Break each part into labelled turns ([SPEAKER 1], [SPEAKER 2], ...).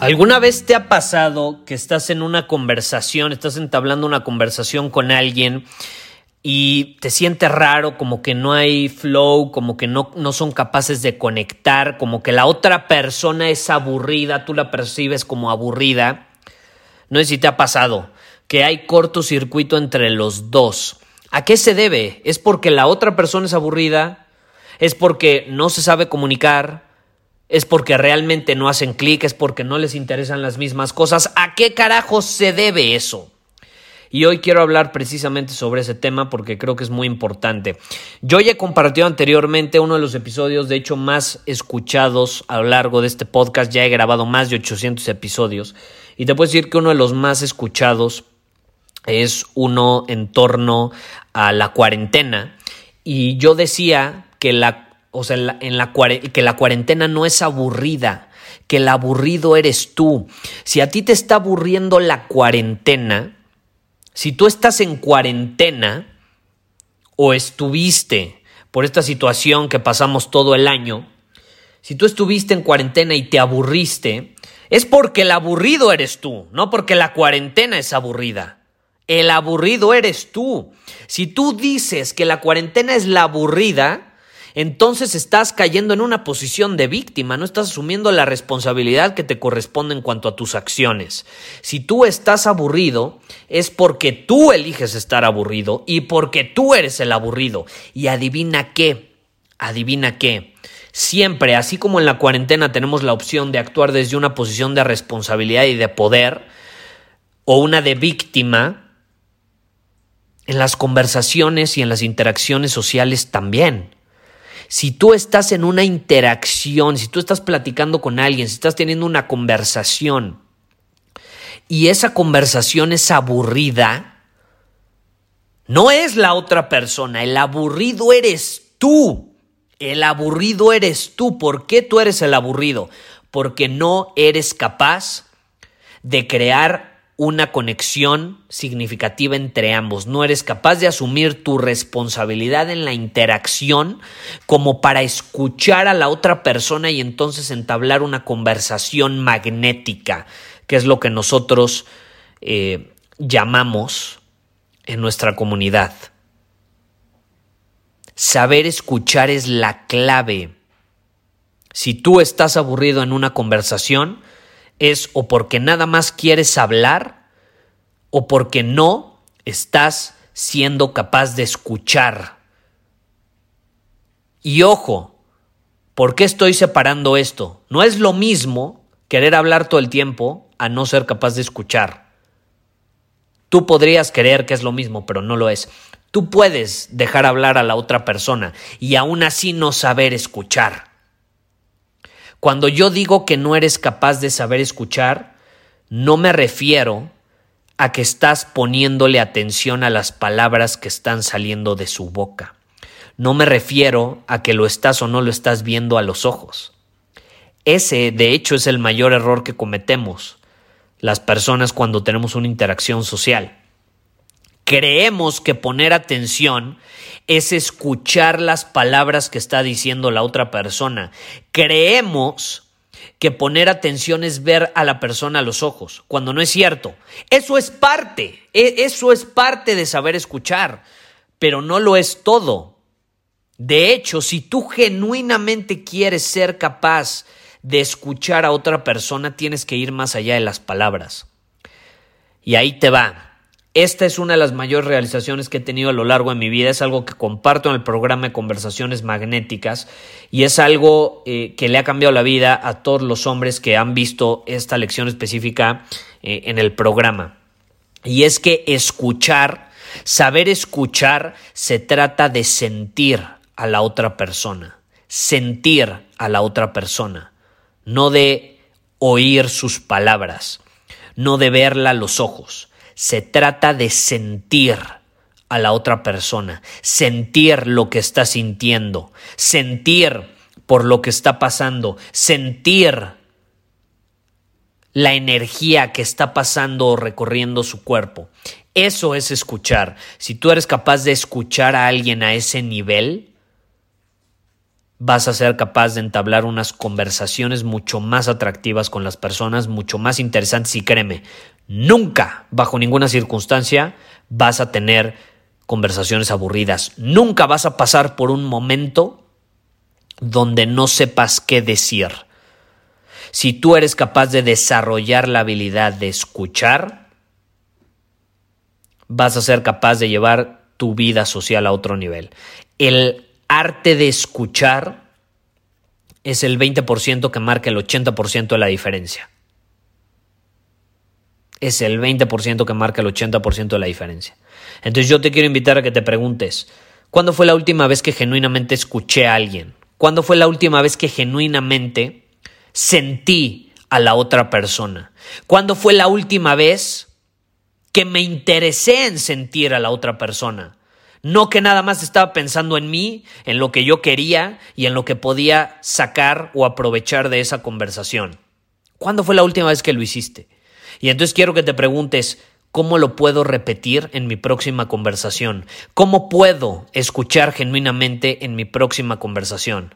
[SPEAKER 1] ¿Alguna vez te ha pasado que estás en una conversación, estás entablando una conversación con alguien y te sientes raro, como que no hay flow, como que no, no son capaces de conectar, como que la otra persona es aburrida, tú la percibes como aburrida? No sé si te ha pasado que hay cortocircuito entre los dos. ¿A qué se debe? ¿Es porque la otra persona es aburrida? ¿Es porque no se sabe comunicar? Es porque realmente no hacen clic, es porque no les interesan las mismas cosas. ¿A qué carajo se debe eso? Y hoy quiero hablar precisamente sobre ese tema porque creo que es muy importante. Yo ya he compartido anteriormente uno de los episodios, de hecho, más escuchados a lo largo de este podcast. Ya he grabado más de 800 episodios. Y te puedo decir que uno de los más escuchados es uno en torno a la cuarentena. Y yo decía que la o sea, en la, que la cuarentena no es aburrida, que el aburrido eres tú. Si a ti te está aburriendo la cuarentena, si tú estás en cuarentena o estuviste por esta situación que pasamos todo el año, si tú estuviste en cuarentena y te aburriste, es porque el aburrido eres tú, no porque la cuarentena es aburrida. El aburrido eres tú. Si tú dices que la cuarentena es la aburrida, entonces estás cayendo en una posición de víctima, no estás asumiendo la responsabilidad que te corresponde en cuanto a tus acciones. Si tú estás aburrido, es porque tú eliges estar aburrido y porque tú eres el aburrido. Y adivina qué, adivina qué. Siempre, así como en la cuarentena tenemos la opción de actuar desde una posición de responsabilidad y de poder, o una de víctima, en las conversaciones y en las interacciones sociales también. Si tú estás en una interacción, si tú estás platicando con alguien, si estás teniendo una conversación y esa conversación es aburrida, no es la otra persona, el aburrido eres tú. El aburrido eres tú. ¿Por qué tú eres el aburrido? Porque no eres capaz de crear una conexión significativa entre ambos. No eres capaz de asumir tu responsabilidad en la interacción como para escuchar a la otra persona y entonces entablar una conversación magnética, que es lo que nosotros eh, llamamos en nuestra comunidad. Saber escuchar es la clave. Si tú estás aburrido en una conversación, es o porque nada más quieres hablar o porque no estás siendo capaz de escuchar. Y ojo, ¿por qué estoy separando esto? No es lo mismo querer hablar todo el tiempo a no ser capaz de escuchar. Tú podrías creer que es lo mismo, pero no lo es. Tú puedes dejar hablar a la otra persona y aún así no saber escuchar. Cuando yo digo que no eres capaz de saber escuchar, no me refiero a que estás poniéndole atención a las palabras que están saliendo de su boca. No me refiero a que lo estás o no lo estás viendo a los ojos. Ese, de hecho, es el mayor error que cometemos las personas cuando tenemos una interacción social. Creemos que poner atención es escuchar las palabras que está diciendo la otra persona. Creemos que poner atención es ver a la persona a los ojos, cuando no es cierto. Eso es parte, e, eso es parte de saber escuchar, pero no lo es todo. De hecho, si tú genuinamente quieres ser capaz de escuchar a otra persona, tienes que ir más allá de las palabras. Y ahí te va. Esta es una de las mayores realizaciones que he tenido a lo largo de mi vida. Es algo que comparto en el programa de conversaciones magnéticas y es algo eh, que le ha cambiado la vida a todos los hombres que han visto esta lección específica eh, en el programa. Y es que escuchar, saber escuchar, se trata de sentir a la otra persona. Sentir a la otra persona. No de oír sus palabras. No de verla a los ojos se trata de sentir a la otra persona, sentir lo que está sintiendo, sentir por lo que está pasando, sentir la energía que está pasando o recorriendo su cuerpo. Eso es escuchar. Si tú eres capaz de escuchar a alguien a ese nivel, vas a ser capaz de entablar unas conversaciones mucho más atractivas con las personas, mucho más interesantes y créeme, nunca, bajo ninguna circunstancia, vas a tener conversaciones aburridas. Nunca vas a pasar por un momento donde no sepas qué decir. Si tú eres capaz de desarrollar la habilidad de escuchar, vas a ser capaz de llevar tu vida social a otro nivel. El arte de escuchar es el 20% que marca el 80% de la diferencia. Es el 20% que marca el 80% de la diferencia. Entonces yo te quiero invitar a que te preguntes, ¿cuándo fue la última vez que genuinamente escuché a alguien? ¿Cuándo fue la última vez que genuinamente sentí a la otra persona? ¿Cuándo fue la última vez que me interesé en sentir a la otra persona? No que nada más estaba pensando en mí, en lo que yo quería y en lo que podía sacar o aprovechar de esa conversación. ¿Cuándo fue la última vez que lo hiciste? Y entonces quiero que te preguntes, ¿cómo lo puedo repetir en mi próxima conversación? ¿Cómo puedo escuchar genuinamente en mi próxima conversación?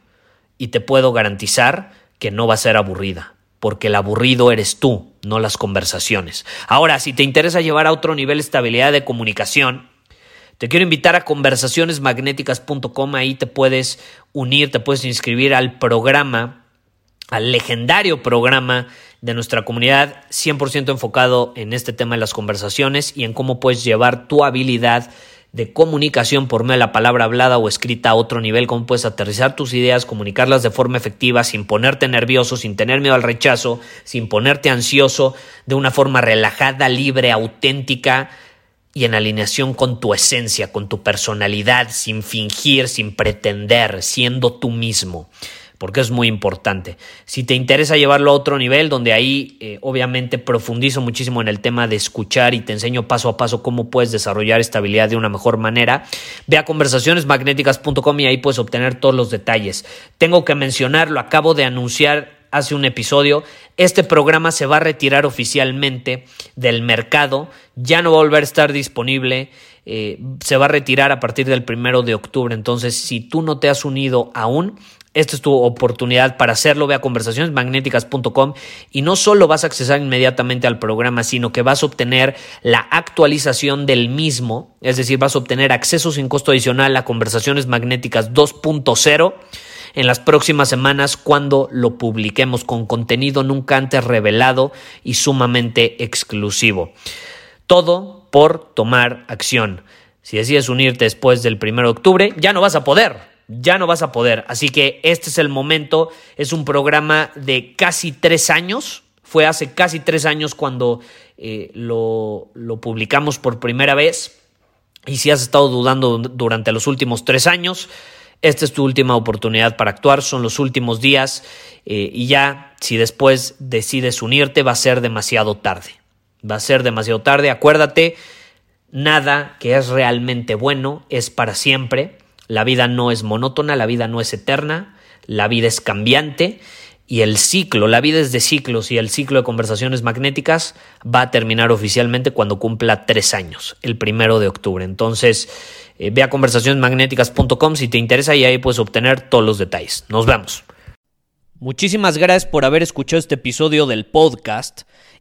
[SPEAKER 1] Y te puedo garantizar que no va a ser aburrida, porque el aburrido eres tú, no las conversaciones. Ahora, si te interesa llevar a otro nivel estabilidad de comunicación, te quiero invitar a conversacionesmagnéticas.com, ahí te puedes unir, te puedes inscribir al programa, al legendario programa de nuestra comunidad 100% enfocado en este tema de las conversaciones y en cómo puedes llevar tu habilidad de comunicación por medio de la palabra hablada o escrita a otro nivel, cómo puedes aterrizar tus ideas, comunicarlas de forma efectiva, sin ponerte nervioso, sin tener miedo al rechazo, sin ponerte ansioso, de una forma relajada, libre, auténtica, y en alineación con tu esencia, con tu personalidad, sin fingir, sin pretender, siendo tú mismo, porque es muy importante. Si te interesa llevarlo a otro nivel, donde ahí eh, obviamente profundizo muchísimo en el tema de escuchar y te enseño paso a paso cómo puedes desarrollar esta habilidad de una mejor manera, ve a conversacionesmagnéticas.com y ahí puedes obtener todos los detalles. Tengo que mencionarlo, acabo de anunciar hace un episodio, este programa se va a retirar oficialmente del mercado, ya no va a volver a estar disponible, eh, se va a retirar a partir del primero de octubre. Entonces, si tú no te has unido aún, esta es tu oportunidad para hacerlo. Ve a conversacionesmagnéticas.com y no solo vas a accesar inmediatamente al programa, sino que vas a obtener la actualización del mismo, es decir, vas a obtener acceso sin costo adicional a Conversaciones Magnéticas 2.0 en las próximas semanas cuando lo publiquemos con contenido nunca antes revelado y sumamente exclusivo. Todo por tomar acción. Si decides unirte después del 1 de octubre, ya no vas a poder ya no vas a poder. Así que este es el momento. Es un programa de casi tres años. Fue hace casi tres años cuando eh, lo, lo, publicamos por primera vez. Y si has estado dudando durante los últimos tres años, esta es tu última oportunidad para actuar, son los últimos días eh, y ya si después decides unirte va a ser demasiado tarde. Va a ser demasiado tarde, acuérdate, nada que es realmente bueno es para siempre, la vida no es monótona, la vida no es eterna, la vida es cambiante y el ciclo, la vida es de ciclos y el ciclo de conversaciones magnéticas va a terminar oficialmente cuando cumpla tres años, el primero de octubre. Entonces, eh, ve a conversacionesmagnéticas.com si te interesa y ahí puedes obtener todos los detalles. Nos vemos. Muchísimas gracias por haber escuchado este episodio del podcast.